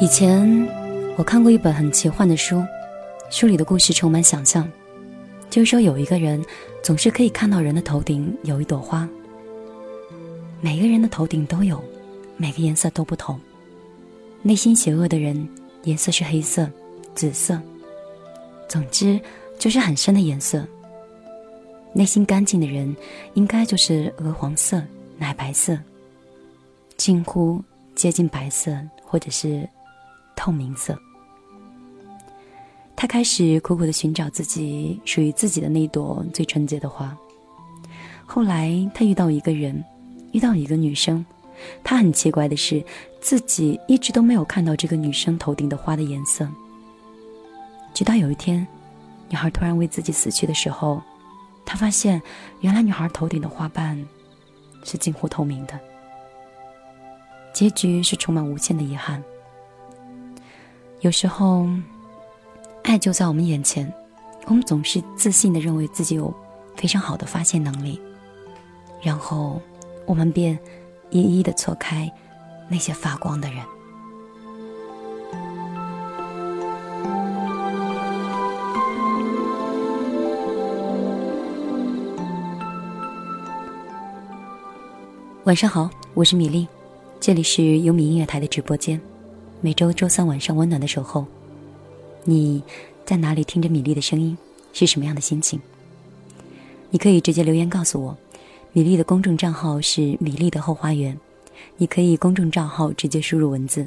以前我看过一本很奇幻的书，书里的故事充满想象。就是说，有一个人总是可以看到人的头顶有一朵花。每个人的头顶都有，每个颜色都不同。内心邪恶的人，颜色是黑色、紫色，总之就是很深的颜色。内心干净的人，应该就是鹅黄色、奶白色，近乎接近白色，或者是。透明色。他开始苦苦的寻找自己属于自己的那朵最纯洁的花。后来，他遇到一个人，遇到一个女生。他很奇怪的是，自己一直都没有看到这个女生头顶的花的颜色。直到有一天，女孩突然为自己死去的时候，他发现，原来女孩头顶的花瓣是近乎透明的。结局是充满无限的遗憾。有时候，爱就在我们眼前，我们总是自信的认为自己有非常好的发现能力，然后我们便一一的错开那些发光的人。晚上好，我是米粒，这里是优米音乐台的直播间。每周周三晚上温暖的守候，你在哪里听着米粒的声音？是什么样的心情？你可以直接留言告诉我。米粒的公众账号是米粒的后花园，你可以公众账号直接输入文字，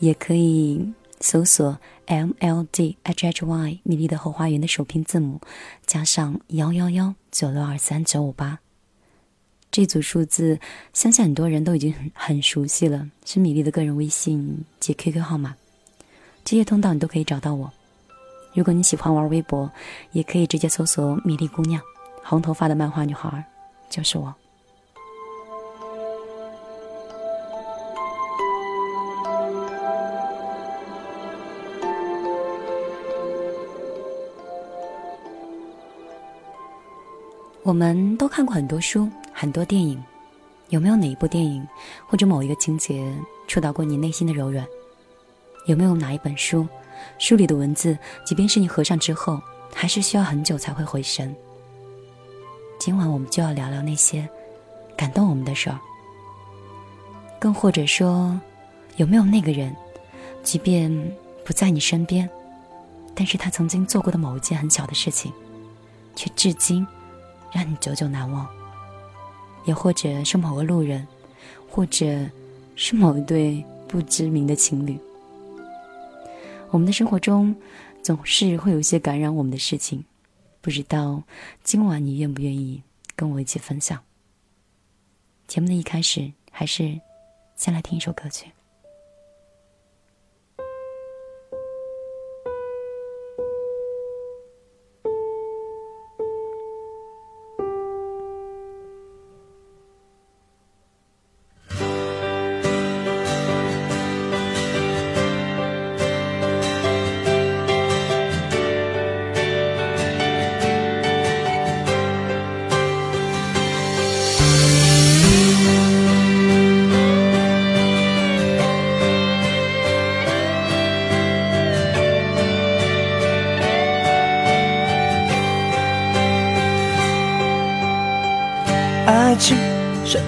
也可以搜索 M L D H H Y 米粒的后花园的首拼字母，加上幺幺幺九六二三九五八。这组数字，相信很多人都已经很很熟悉了，是米粒的个人微信及 QQ 号码。这些通道你都可以找到我。如果你喜欢玩微博，也可以直接搜索“米粒姑娘”，红头发的漫画女孩，就是我。我们都看过很多书。很多电影，有没有哪一部电影或者某一个情节触到过你内心的柔软？有没有哪一本书，书里的文字，即便是你合上之后，还是需要很久才会回神？今晚我们就要聊聊那些感动我们的事儿。更或者说，有没有那个人，即便不在你身边，但是他曾经做过的某一件很小的事情，却至今让你久久难忘？也或者是某个路人，或者是某一对不知名的情侣。我们的生活中总是会有一些感染我们的事情，不知道今晚你愿不愿意跟我一起分享？节目的一开始，还是先来听一首歌曲。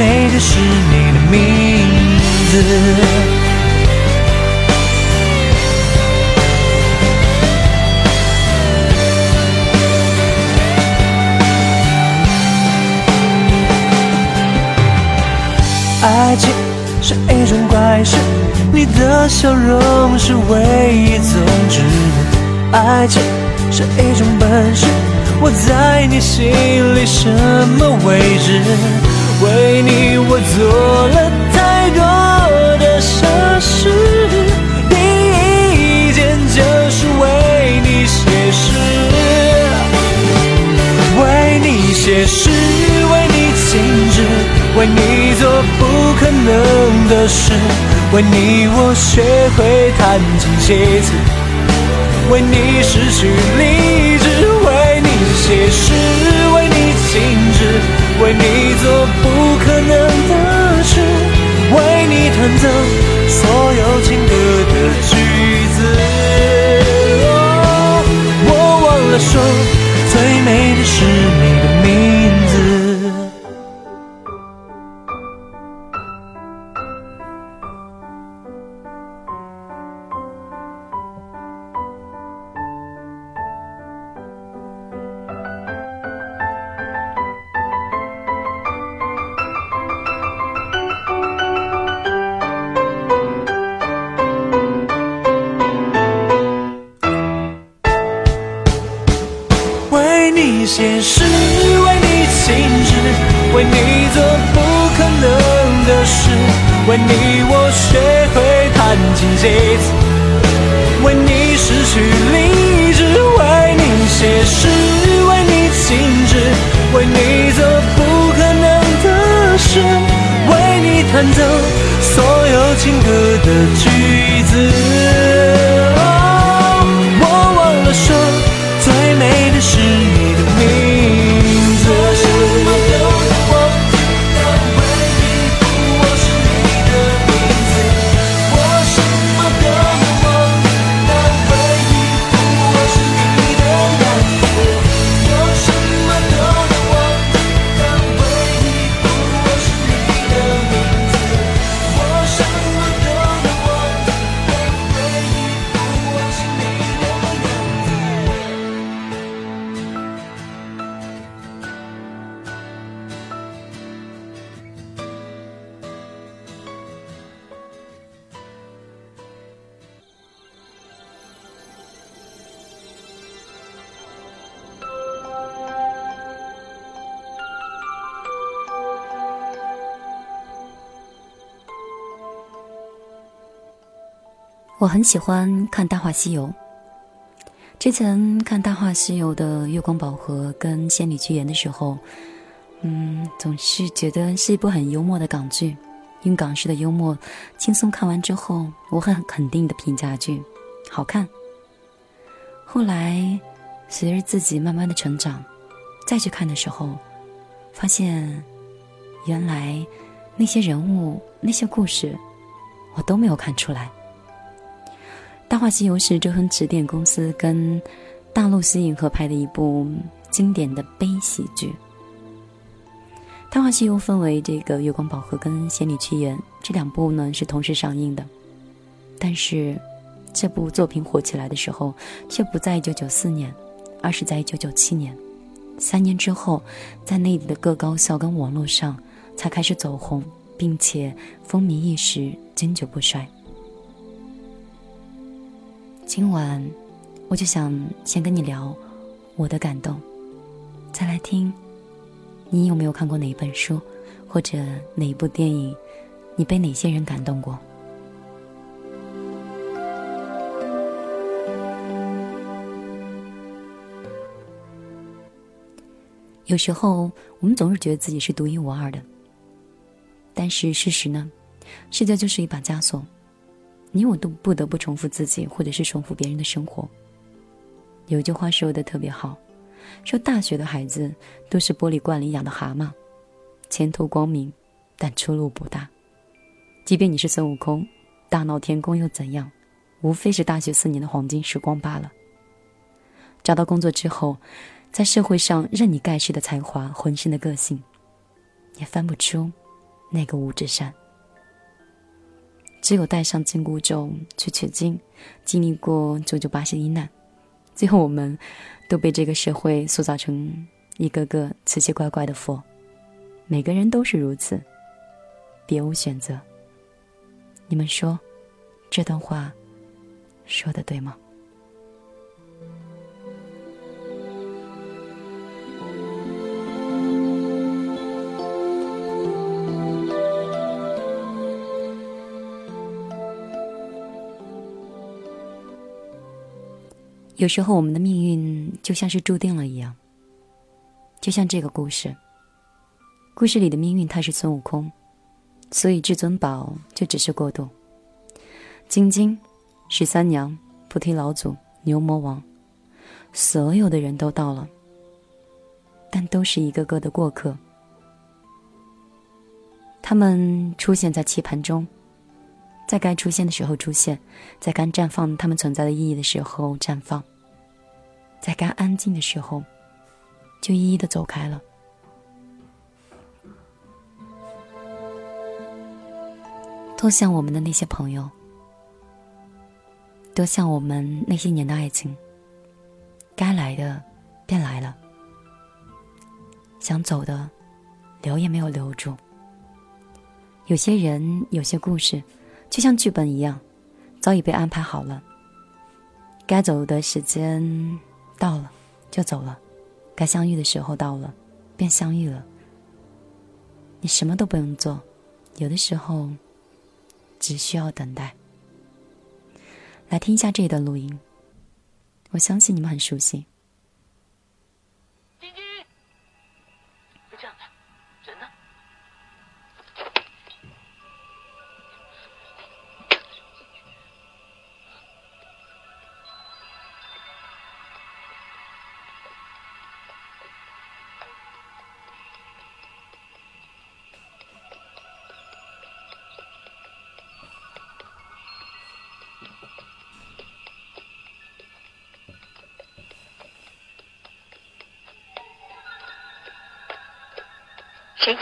每个是你的名字爱情是一种怪事你的笑容是唯一宗旨爱情是一种本事我在你心里什么位置？为你我做了太多的傻事，第一件就是为你写诗，为你写诗，为你静止，为你做不可能的事，为你我学会弹琴写词，为你失去理智，为你写诗，为你做不可能的事，为你弹奏所有情歌的句子。我忘了说，最美的是你的名为你做不可能的事，为你弹奏所有情歌的句子。我忘了说，最美的是你我很喜欢看《大话西游》。之前看《大话西游》的月光宝盒跟仙女奇缘的时候，嗯，总是觉得是一部很幽默的港剧。用港式的幽默轻松看完之后，我很肯定的评价句：好看。后来随着自己慢慢的成长，再去看的时候，发现原来那些人物、那些故事，我都没有看出来。《大话西游》是周恒驰电影公司跟大陆西影合拍的一部经典的悲喜剧。《大话西游》分为这个《月光宝盒》跟《仙女奇缘》这两部呢是同时上映的，但是这部作品火起来的时候却不在1994年，而是在1997年。三年之后，在内地的各高校跟网络上才开始走红，并且风靡一时，经久不衰。今晚，我就想先跟你聊我的感动，再来听，你有没有看过哪一本书，或者哪一部电影，你被哪些人感动过？有时候，我们总是觉得自己是独一无二的，但是事实呢？世界就是一把枷锁。你我都不得不重复自己，或者是重复别人的生活。有句话说的特别好，说大学的孩子都是玻璃罐里养的蛤蟆，前途光明，但出路不大。即便你是孙悟空，大闹天宫又怎样？无非是大学四年的黄金时光罢了。找到工作之后，在社会上任你盖世的才华、浑身的个性，也翻不出那个五指山。只有带上紧箍咒去取经，经历过九九八十一难，最后我们都被这个社会塑造成一个个奇奇怪怪的佛。每个人都是如此，别无选择。你们说，这段话说的对吗？有时候，我们的命运就像是注定了一样。就像这个故事，故事里的命运他是孙悟空，所以至尊宝就只是过渡。晶晶、十三娘、菩提老祖、牛魔王，所有的人都到了，但都是一个个的过客。他们出现在棋盘中，在该出现的时候出现，在该绽放他们存在的意义的时候绽放。在该安静的时候，就一一的走开了。多像我们的那些朋友，多像我们那些年的爱情。该来的便来了，想走的留也没有留住。有些人，有些故事，就像剧本一样，早已被安排好了。该走的时间。到了，就走了；该相遇的时候到了，便相遇了。你什么都不用做，有的时候只需要等待。来听一下这一段录音，我相信你们很熟悉。神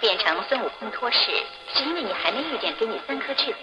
变成孙悟空托世，是因为你还没遇见给你三颗痣的人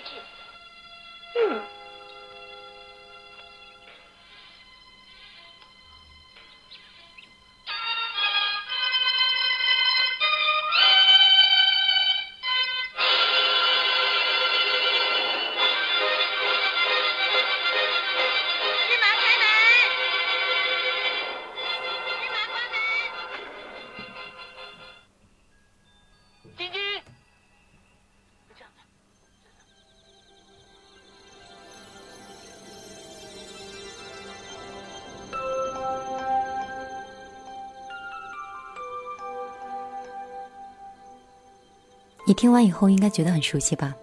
你听完以后应该觉得很熟悉吧？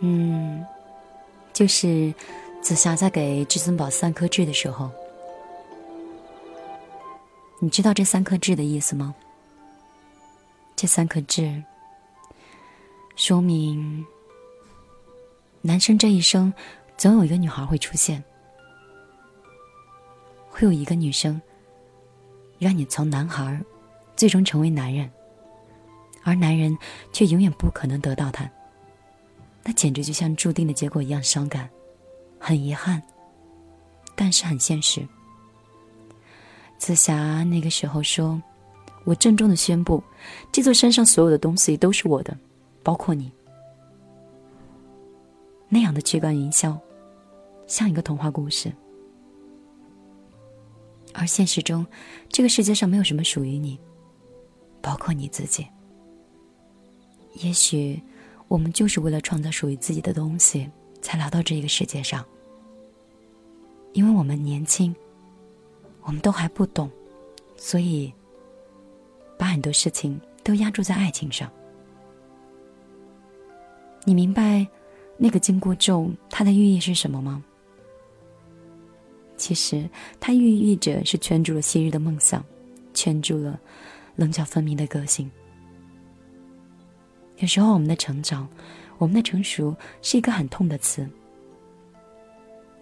嗯，就是紫霞在给至尊宝三颗痣的时候，你知道这三颗痣的意思吗？这三颗痣说明，男生这一生总有一个女孩会出现，会有一个女生让你从男孩最终成为男人。而男人却永远不可能得到她，那简直就像注定的结果一样伤感，很遗憾，但是很现实。紫霞那个时候说：“我郑重的宣布，这座山上所有的东西都是我的，包括你。”那样的曲感云霄，像一个童话故事。而现实中，这个世界上没有什么属于你，包括你自己。也许，我们就是为了创造属于自己的东西，才来到这个世界上。因为我们年轻，我们都还不懂，所以把很多事情都压注在爱情上。你明白那个金箍咒它的寓意是什么吗？其实，它寓意着是圈住了昔日的梦想，圈住了棱角分明的个性。有时候，我们的成长，我们的成熟，是一个很痛的词。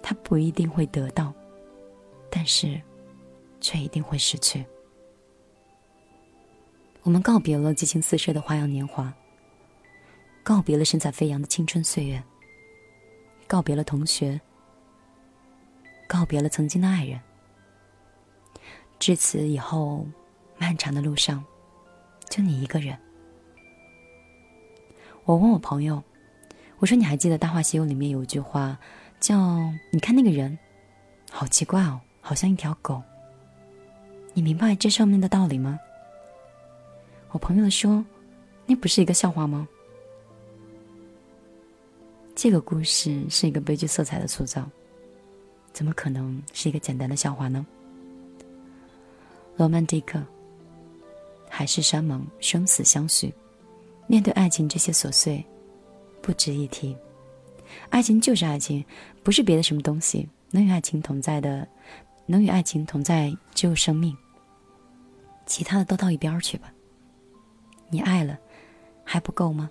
他不一定会得到，但是，却一定会失去。我们告别了激情四射的花样年华，告别了神采飞扬的青春岁月，告别了同学。告别了曾经的爱人，至此以后，漫长的路上，就你一个人。我问我朋友，我说：“你还记得《大话西游》里面有一句话，叫‘你看那个人，好奇怪哦，好像一条狗’。你明白这上面的道理吗？”我朋友说：“那不是一个笑话吗？”这个故事是一个悲剧色彩的塑造。怎么可能是一个简单的笑话呢？罗曼蒂克，海誓山盟，生死相许，面对爱情这些琐碎，不值一提。爱情就是爱情，不是别的什么东西。能与爱情同在的，能与爱情同在只有生命。其他的都到一边去吧。你爱了，还不够吗？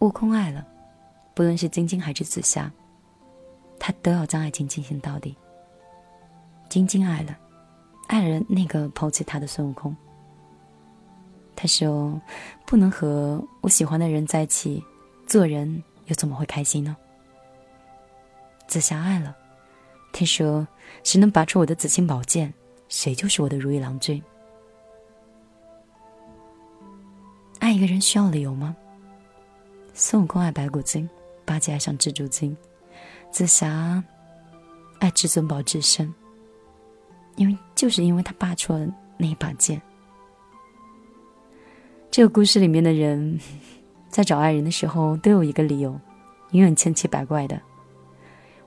悟空爱了，不论是晶晶还是紫霞。他都要将爱情进行到底。晶晶爱了，爱了那个抛弃他的孙悟空。他说：“不能和我喜欢的人在一起，做人又怎么会开心呢？”紫霞爱了，他说：“谁能拔出我的紫青宝剑，谁就是我的如意郎君。”爱一个人需要理由吗？孙悟空爱白骨精，八戒爱上蜘蛛精。紫霞爱至尊宝至深，因为就是因为他拔出了那一把剑。这个故事里面的人，在找爱人的时候都有一个理由，永远千奇百怪的。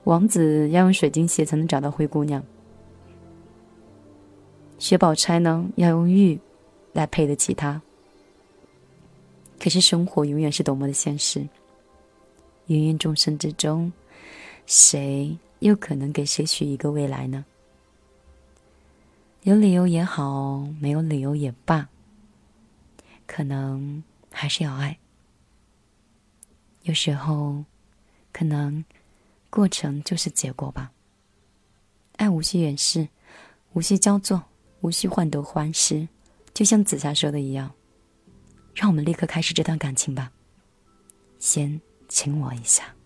王子要用水晶鞋才能找到灰姑娘，薛宝钗呢要用玉来配得起他。可是生活永远是多么的现实，芸芸众生之中。谁又可能给谁许一个未来呢？有理由也好，没有理由也罢，可能还是要爱。有时候，可能过程就是结果吧。爱无需掩饰，无需焦作，无需患得患失，就像紫霞说的一样，让我们立刻开始这段感情吧。先亲我一下。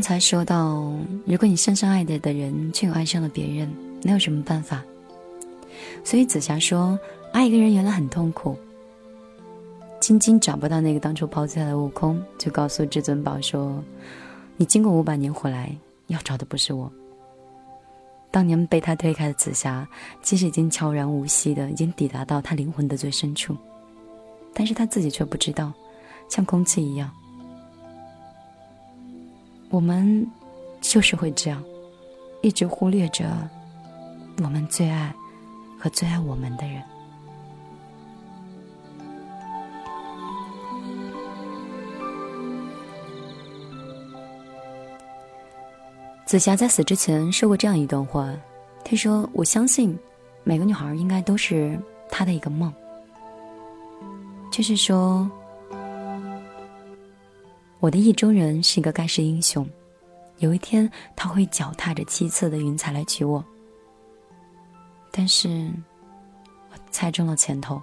刚才说到，如果你深深爱着的人却又爱上了别人，那有什么办法？所以紫霞说，爱一个人原来很痛苦。晶晶找不到那个当初抛弃她的悟空，就告诉至尊宝说：“你经过五百年回来，要找的不是我。”当年被他推开的紫霞，其实已经悄然无息的，已经抵达到他灵魂的最深处，但是他自己却不知道，像空气一样。我们就是会这样，一直忽略着我们最爱和最爱我们的人。紫霞在死之前说过这样一段话，她说：“我相信，每个女孩应该都是她的一个梦，就是说，我的意中人是一个盖世英雄，有一天他会脚踏着七色的云彩来娶我。但是，我猜中了前头，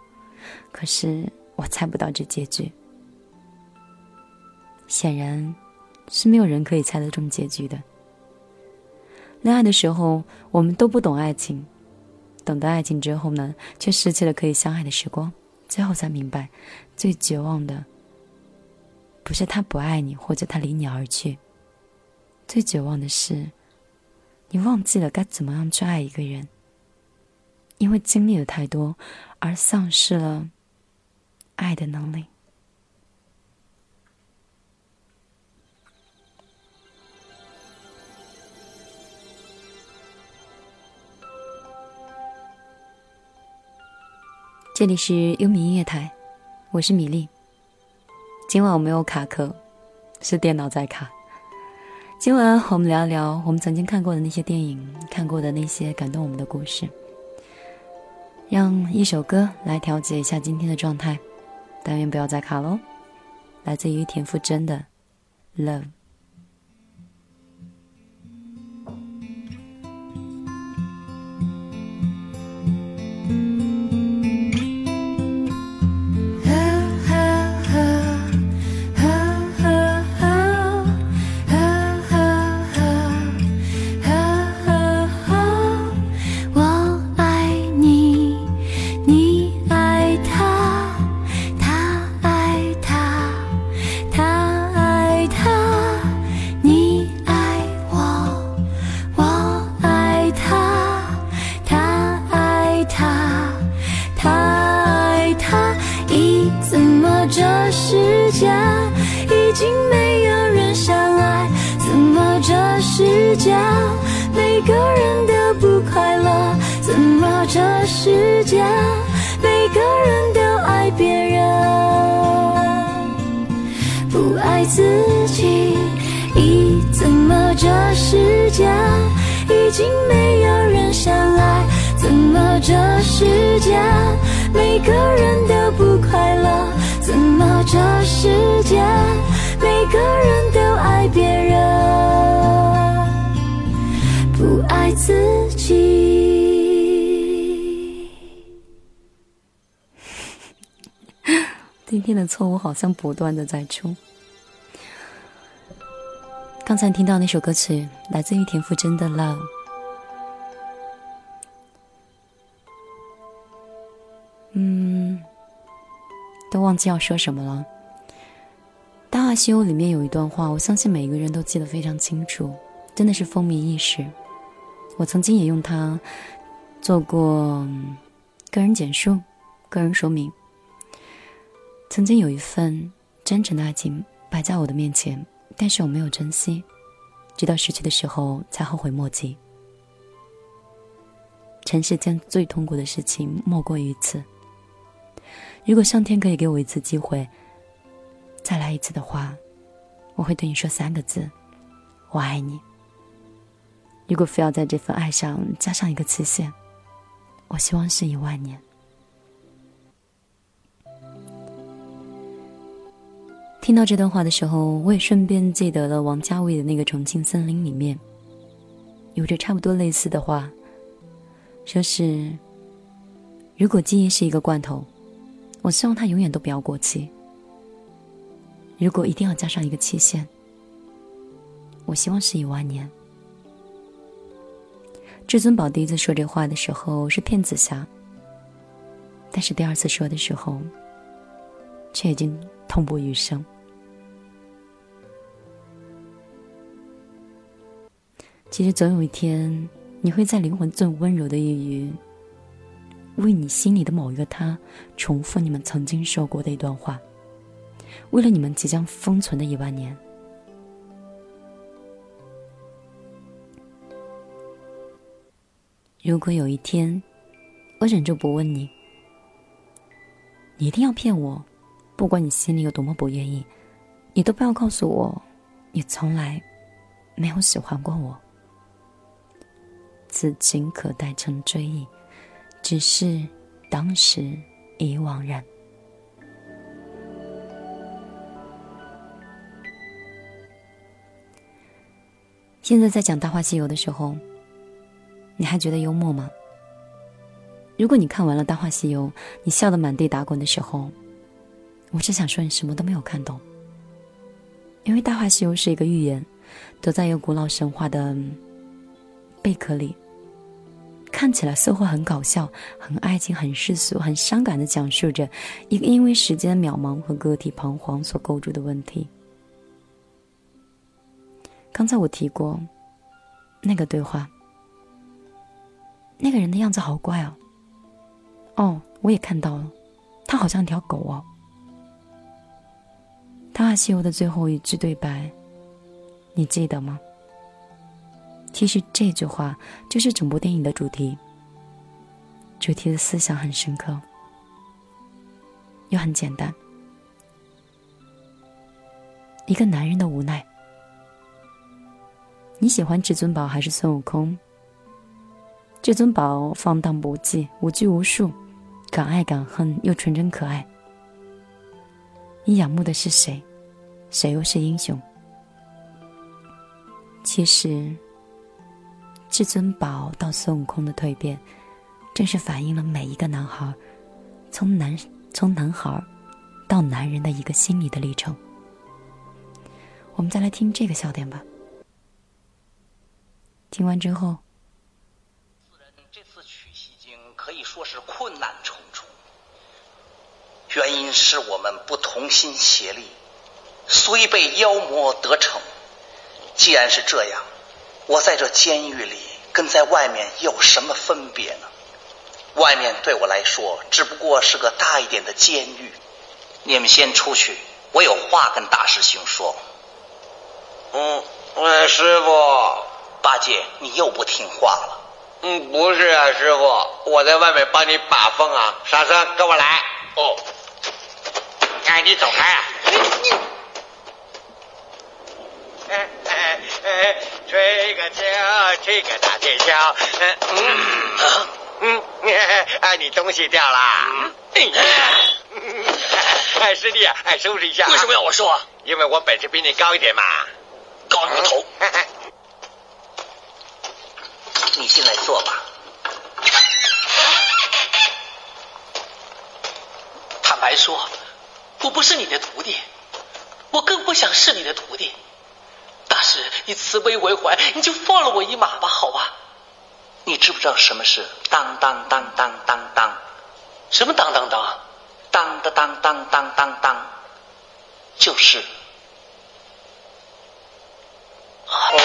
可是我猜不到这结局。显然，是没有人可以猜得中结局的。”恋爱的时候，我们都不懂爱情；懂得爱情之后呢，却失去了可以相爱的时光。最后才明白，最绝望的不是他不爱你，或者他离你而去。最绝望的是，你忘记了该怎么样去爱一个人，因为经历了太多，而丧失了爱的能力。这里是优米音乐台，我是米粒。今晚我没有卡壳，是电脑在卡。今晚我们聊一聊我们曾经看过的那些电影，看过的那些感动我们的故事。让一首歌来调节一下今天的状态，但愿不要再卡喽。来自于田馥甄的《Love》。天的错误好像不断的在出。刚才听到那首歌曲，来自于田馥甄的《Love》。嗯，都忘记要说什么了。《大话西游》里面有一段话，我相信每一个人都记得非常清楚，真的是风靡一时。我曾经也用它做过个人简述、个人说明。曾经有一份真诚的爱情摆在我的面前，但是我没有珍惜，直到失去的时候才后悔莫及。尘世间最痛苦的事情莫过于此。如果上天可以给我一次机会，再来一次的话，我会对你说三个字：我爱你。如果非要在这份爱上加上一个期限，我希望是一万年。听到这段话的时候，我也顺便记得了王家卫的那个《重庆森林》里面，有着差不多类似的话，说是：如果记忆是一个罐头，我希望它永远都不要过期；如果一定要加上一个期限，我希望是一万年。至尊宝第一次说这话的时候是骗紫霞，但是第二次说的时候，却已经痛不欲生。其实总有一天，你会在灵魂最温柔的一隅，为你心里的某一个他，重复你们曾经说过的一段话，为了你们即将封存的一万年。如果有一天，我忍住不问你，你一定要骗我，不管你心里有多么不愿意，你都不要告诉我，你从来没有喜欢过我。此情可待成追忆，只是当时已惘然。现在在讲《大话西游》的时候。你还觉得幽默吗？如果你看完了《大话西游》，你笑得满地打滚的时候，我只想说你什么都没有看懂。因为《大话西游》是一个寓言，躲在一个古老神话的贝壳里，看起来似乎很搞笑、很爱情、很世俗、很伤感的讲述着一个因为时间渺茫和个体彷徨所构筑的问题。刚才我提过那个对话。那个人的样子好怪哦。哦，我也看到了，他好像条狗哦。《大话西游》的最后一句对白，你记得吗？其实这句话就是整部电影的主题。主题的思想很深刻，又很简单。一个男人的无奈。你喜欢至尊宝还是孙悟空？至尊宝放荡不羁，无拘无束，敢爱敢恨又纯真可爱。你仰慕的是谁？谁又是英雄？其实，至尊宝到孙悟空的蜕变，正是反映了每一个男孩从男从男孩到男人的一个心理的历程。我们再来听这个笑点吧。听完之后。这次取西经可以说是困难重重，原因是我们不同心协力，虽被妖魔得逞。既然是这样，我在这监狱里跟在外面有什么分别呢？外面对我来说只不过是个大一点的监狱。你们先出去，我有话跟大师兄说。嗯，师傅，八戒，你又不听话了。嗯，不是啊，师傅，我在外面帮你把风啊。沙僧，跟我来。哦，哎，你走开啊哎！哎哎哎，吹个箫，吹个大铁锹。嗯嗯嗯，哎，你东西掉了。哎，师弟，哎，收拾一下。为什么要我收啊？因为我本事比你高一点嘛。高你个头！你进来坐吧。坦白说，我不是你的徒弟，我更不想是你的徒弟。大师以慈悲为怀，你就放了我一马吧，好吧？你知不知道什么是当当当当当当？什么当当当？当当当当当当当，就是。红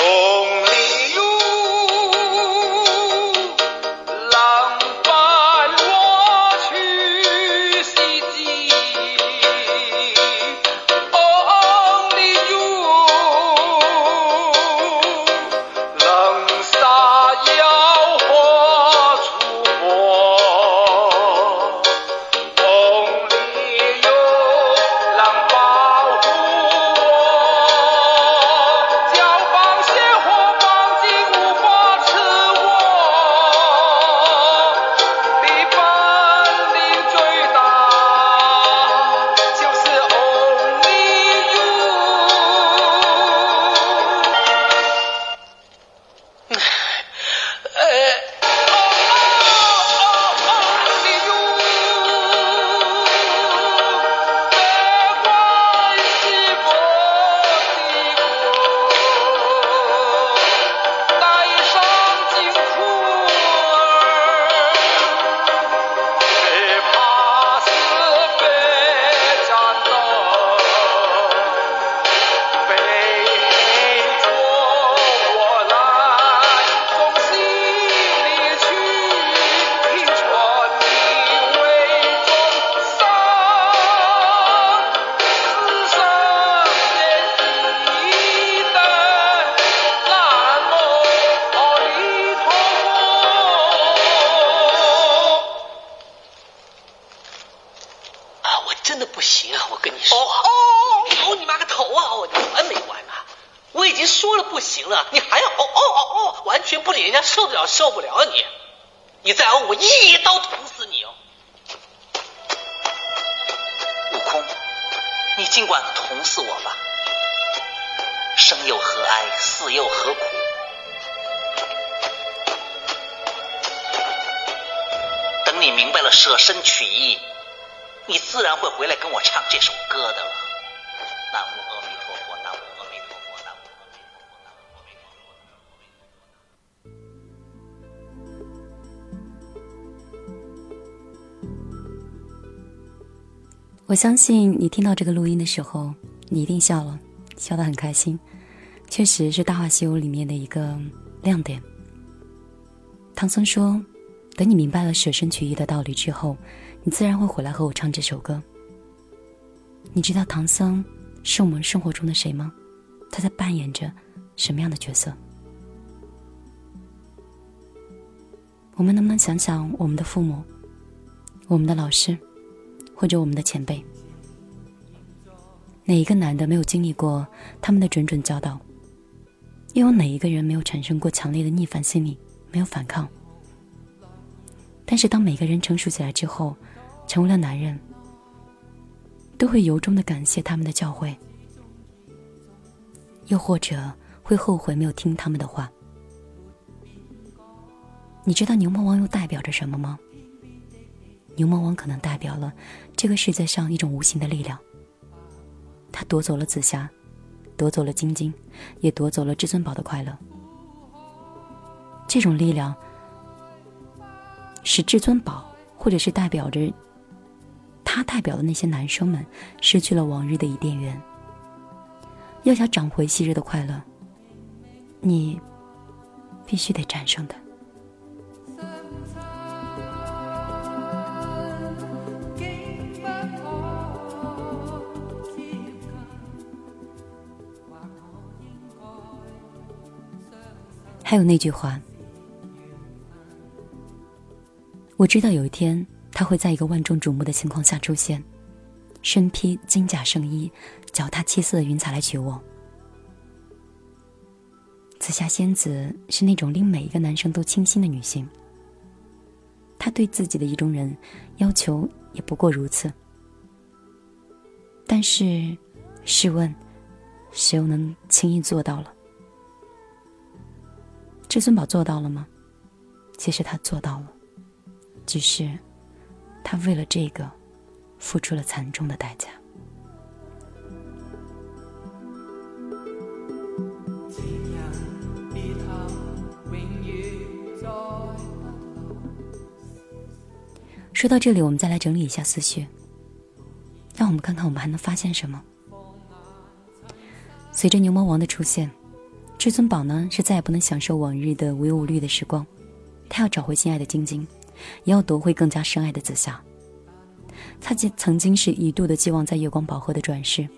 我相信你听到这个录音的时候，你一定笑了，笑得很开心。确实是《大话西游》里面的一个亮点。唐僧说：“等你明白了舍身取义的道理之后，你自然会回来和我唱这首歌。”你知道唐僧是我们生活中的谁吗？他在扮演着什么样的角色？我们能不能想想我们的父母、我们的老师，或者我们的前辈？哪一个男的没有经历过他们的谆谆教导？又有哪一个人没有产生过强烈的逆反心理，没有反抗？但是当每个人成熟起来之后，成为了男人，都会由衷的感谢他们的教诲，又或者会后悔没有听他们的话。你知道牛魔王又代表着什么吗？牛魔王可能代表了这个世界上一种无形的力量，他夺走了紫霞，夺走了晶晶，也夺走了至尊宝的快乐。这种力量使至尊宝，或者是代表着他代表的那些男生们，失去了往日的伊甸园。要想找回昔日的快乐，你必须得战胜他。还有那句话，我知道有一天他会在一个万众瞩目的情况下出现，身披金甲圣衣，脚踏七色的云彩来娶我。紫霞仙子是那种令每一个男生都倾心的女性，她对自己的意中人要求也不过如此。但是，试问，谁又能轻易做到了？至尊宝做到了吗？其实他做到了，只是他为了这个付出了惨重的代价。说到这里，我们再来整理一下思绪，让我们看看我们还能发现什么。随着牛魔王的出现。至尊宝呢，是再也不能享受往日的无忧无虑的时光，他要找回心爱的晶晶，也要夺回更加深爱的紫霞。他曾曾经是一度的寄望在月光宝盒的转世。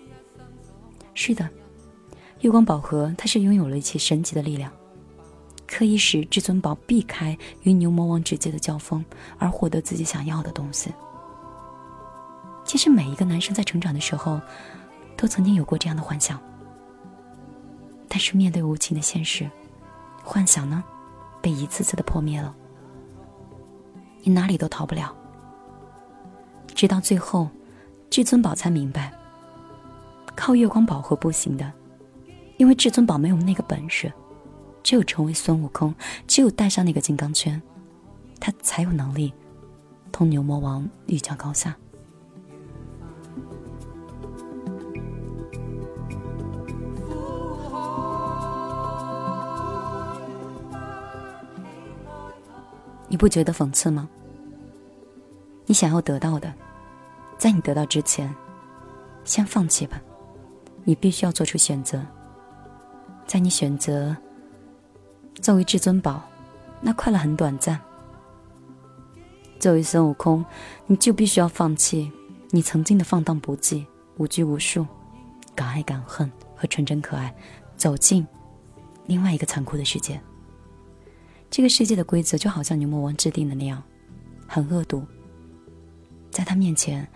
是的，月光宝盒它是拥有了一些神奇的力量，可以使至尊宝避开与牛魔王直接的交锋，而获得自己想要的东西。其实每一个男生在成长的时候，都曾经有过这样的幻想。但是面对无情的现实，幻想呢，被一次次的破灭了。你哪里都逃不了。直到最后，至尊宝才明白，靠月光宝盒不行的，因为至尊宝没有那个本事。只有成为孙悟空，只有戴上那个金刚圈，他才有能力同牛魔王一较高下。你不觉得讽刺吗？你想要得到的，在你得到之前，先放弃吧。你必须要做出选择。在你选择作为至尊宝，那快乐很短暂；作为孙悟空，你就必须要放弃你曾经的放荡不羁、无拘无束、敢爱敢恨和纯真可爱，走进另外一个残酷的世界。这个世界的规则就好像牛魔王制定的那样，很恶毒。在他面前，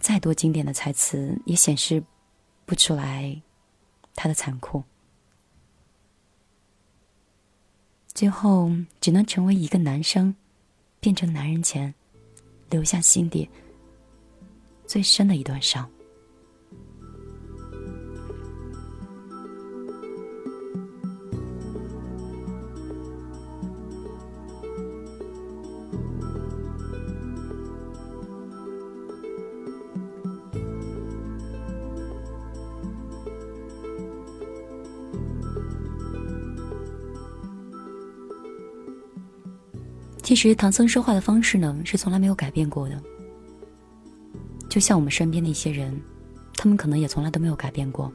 再多经典的台词，也显示不出来他的残酷。最后，只能成为一个男生，变成男人前，留下心底最深的一段伤。其实唐僧说话的方式呢，是从来没有改变过的。就像我们身边的一些人，他们可能也从来都没有改变过，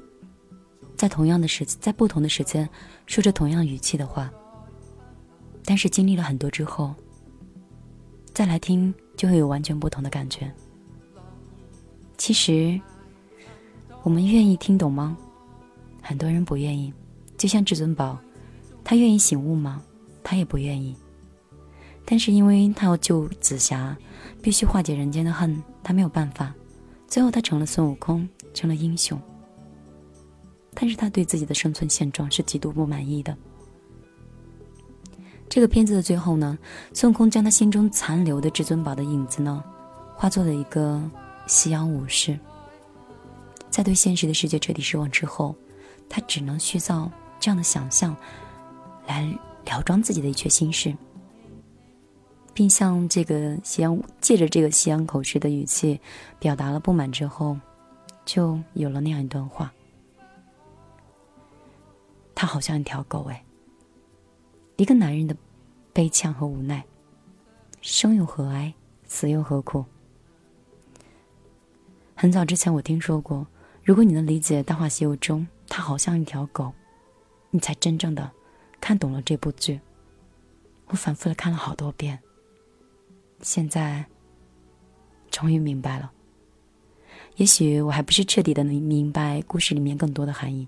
在同样的时，在不同的时间，说着同样语气的话。但是经历了很多之后，再来听，就会有完全不同的感觉。其实，我们愿意听懂吗？很多人不愿意。就像至尊宝，他愿意醒悟吗？他也不愿意。但是因为他要救紫霞，必须化解人间的恨，他没有办法。最后他成了孙悟空，成了英雄。但是他对自己的生存现状是极度不满意的。这个片子的最后呢，孙悟空将他心中残留的至尊宝的影子呢，化作了一个夕阳武士。在对现实的世界彻底失望之后，他只能虚造这样的想象，来了装自己的一阙心事。并向这个夕阳借着这个夕阳口吃的语气，表达了不满之后，就有了那样一段话。他好像一条狗哎。一个男人的悲怆和无奈，生又何哀，死又何苦？很早之前我听说过，如果你能理解《大话西游》中他好像一条狗，你才真正的看懂了这部剧。我反复的看了好多遍。现在，终于明白了。也许我还不是彻底的能明白故事里面更多的含义。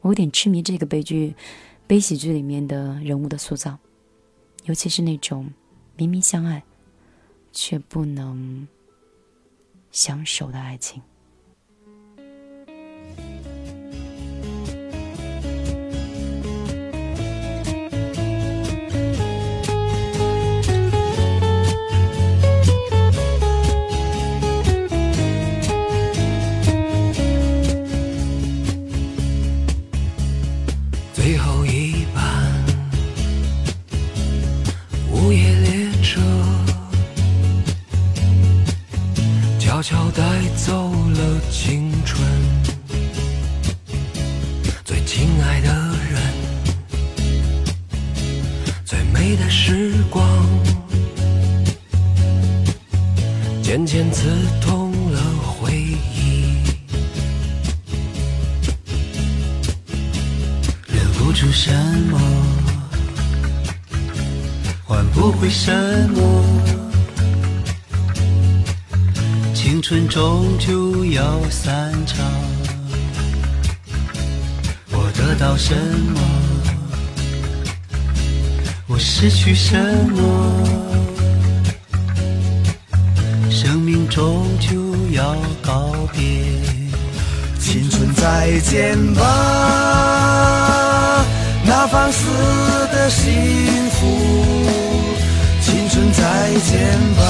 我有点痴迷这个悲剧、悲喜剧里面的人物的塑造，尤其是那种明明相爱，却不能相守的爱情。散场。我得到什么？我失去什么？生命终究要告别。青春再见吧，那放肆的幸福。青春再见吧，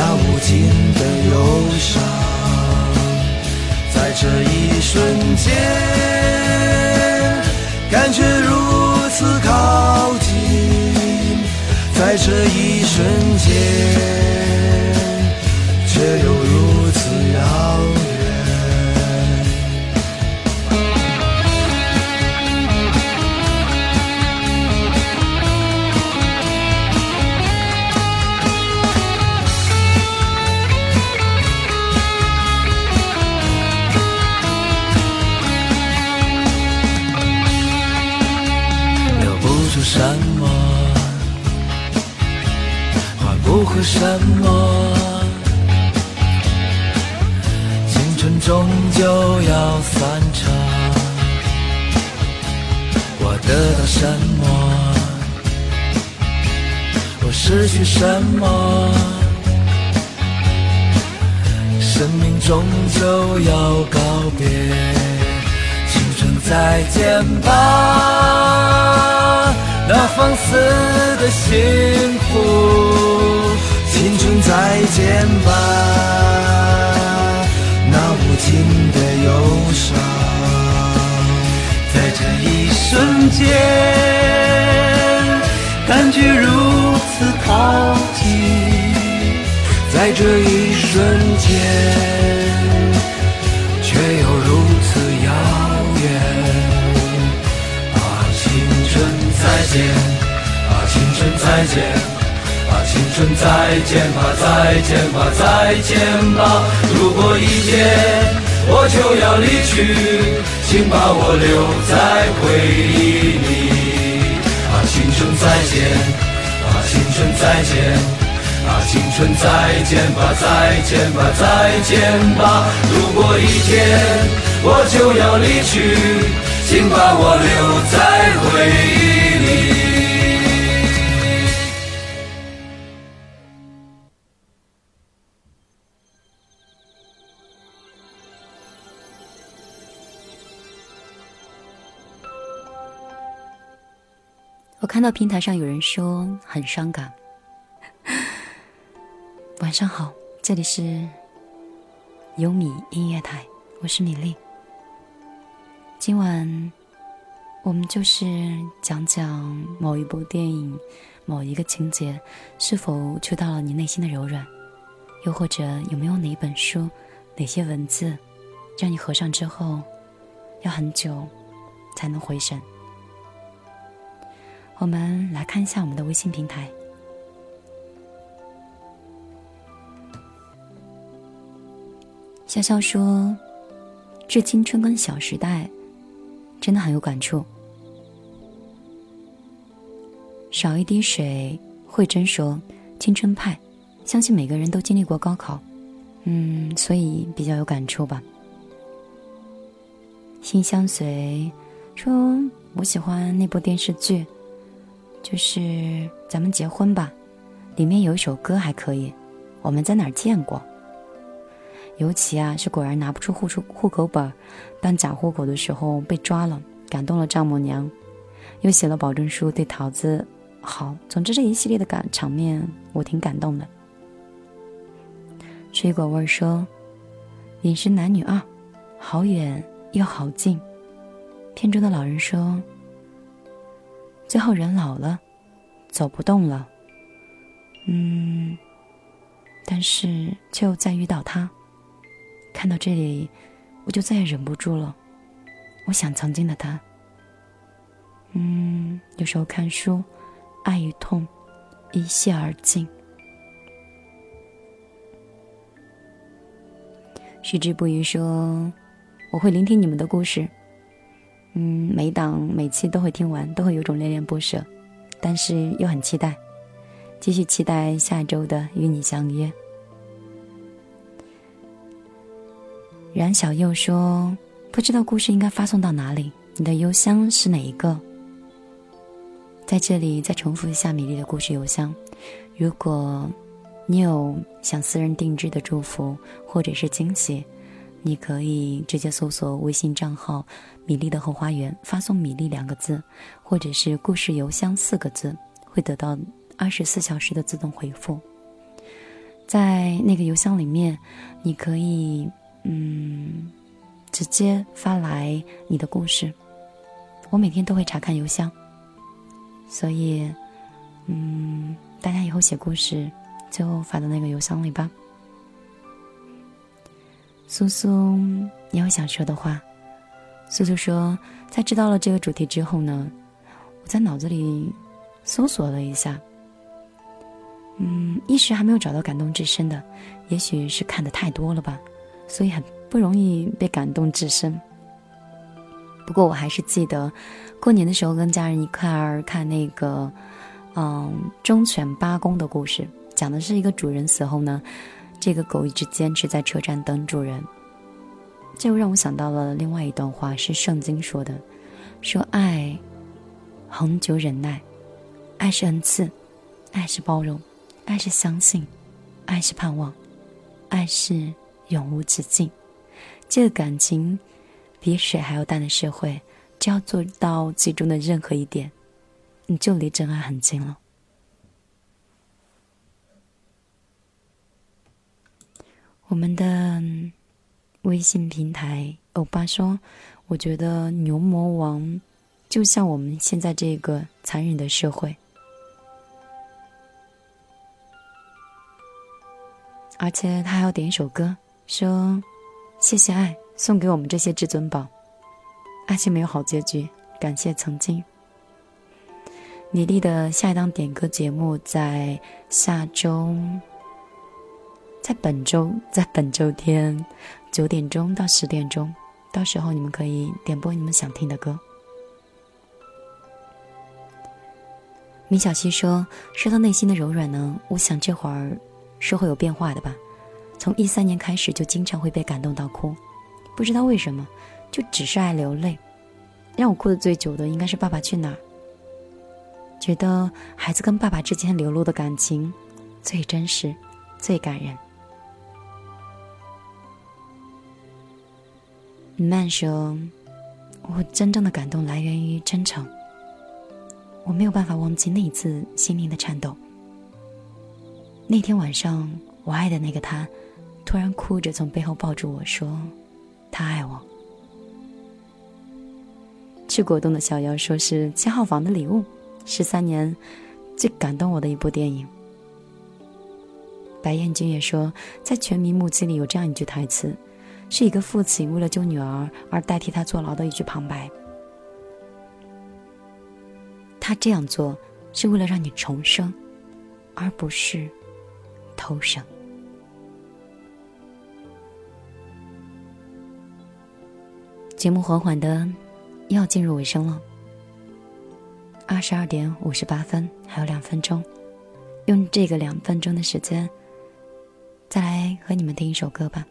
那无尽的忧伤，在这一瞬间，感觉如此靠近，在这一瞬间，终究要告别。青春再见吧，那放肆的幸福。青春再见吧，那无尽的忧伤。在这一瞬间，感觉如此靠近。在这一瞬间，却又如此遥远。啊，青春再见！啊，青春再见！啊，青春再见吧，再见吧，再见吧！如果一天我就要离去，请把我留在回忆里。啊，青春再见！啊，青春再见！青春再见吧，再见吧，再见吧！如果一天我就要离去，请把我留在回忆里。我看到平台上有人说很伤感。晚上好，这里是优米音乐台，我是米粒。今晚我们就是讲讲某一部电影、某一个情节是否触到了你内心的柔软，又或者有没有哪一本书、哪些文字，让你合上之后要很久才能回神。我们来看一下我们的微信平台。潇潇说：“致青春跟小时代，真的很有感触。”少一滴水，慧珍说：“青春派，相信每个人都经历过高考，嗯，所以比较有感触吧。”心相随说：“我喜欢那部电视剧，就是《咱们结婚吧》，里面有一首歌还可以，我们在哪儿见过？”尤其啊，是果然拿不出户出户口本，办假户口的时候被抓了，感动了丈母娘，又写了保证书对桃子好。总之这一系列的感场面，我挺感动的。水果味说：“饮食男女二，好远又好近。”片中的老人说：“最后人老了，走不动了，嗯，但是却又再遇到他。”看到这里，我就再也忍不住了。我想曾经的他。嗯，有时候看书，爱与痛一泻而尽。矢志不渝说：“我会聆听你们的故事，嗯，每档每期都会听完，都会有种恋恋不舍，但是又很期待，继续期待下周的与你相约。”冉小佑说：“不知道故事应该发送到哪里？你的邮箱是哪一个？”在这里再重复一下米粒的故事邮箱。如果你有想私人定制的祝福或者是惊喜，你可以直接搜索微信账号“米粒的后花园”，发送“米粒”两个字，或者是“故事邮箱”四个字，会得到二十四小时的自动回复。在那个邮箱里面，你可以。嗯，直接发来你的故事，我每天都会查看邮箱，所以，嗯，大家以后写故事就发到那个邮箱里吧。苏苏，你有想说的话？苏苏说，在知道了这个主题之后呢，我在脑子里搜索了一下，嗯，一时还没有找到感动至深的，也许是看的太多了吧。所以很不容易被感动至深。不过我还是记得，过年的时候跟家人一块儿看那个，嗯，忠犬八公的故事，讲的是一个主人死后呢，这个狗一直坚持在车站等主人。这又让我想到了另外一段话，是圣经说的，说爱，恒久忍耐，爱是恩赐，爱是包容，爱是相信，爱是盼望，爱是。永无止境。这个感情比水还要淡的社会，只要做到其中的任何一点，你就离真爱很近了。我们的微信平台欧巴说：“我觉得牛魔王就像我们现在这个残忍的社会，而且他还要点一首歌，说谢谢爱送给我们这些至尊宝，爱情没有好结局，感谢曾经。”米粒的下一档点歌节目在下周。在本周，在本周天九点钟到十点钟，到时候你们可以点播你们想听的歌。米小溪说：“说到内心的柔软呢，我想这会儿是会有变化的吧。从一三年开始就经常会被感动到哭，不知道为什么，就只是爱流泪。让我哭的最久的应该是《爸爸去哪儿》，觉得孩子跟爸爸之间流露的感情最真实，最感人。”曼说：“我真正的感动来源于真诚。我没有办法忘记那一次心灵的颤抖。那天晚上，我爱的那个他，突然哭着从背后抱住我说：‘他爱我。’吃果冻的小妖说是七号房的礼物，十三年最感动我的一部电影。白彦君也说，在《全民目击》里有这样一句台词。”是一个父亲为了救女儿而代替他坐牢的一句旁白。他这样做是为了让你重生，而不是偷生。节目缓缓的要进入尾声了，二十二点五十八分，还有两分钟，用这个两分钟的时间，再来和你们听一首歌吧。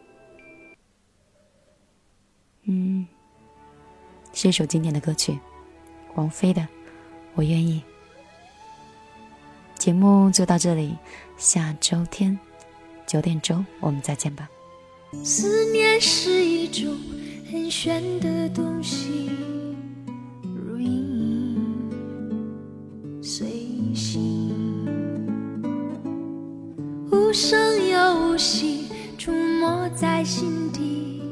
嗯，是一首经典的歌曲，王菲的《我愿意》。节目就到这里，下周天九点钟我们再见吧。思念是一种很玄的东西，如影？随形，无声又无息，出没在心底。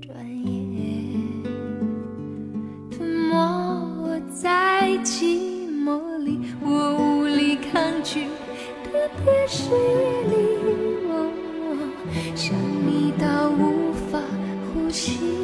转眼吞没在寂寞里，我无力抗拒，特别是夜里，想你到无法情。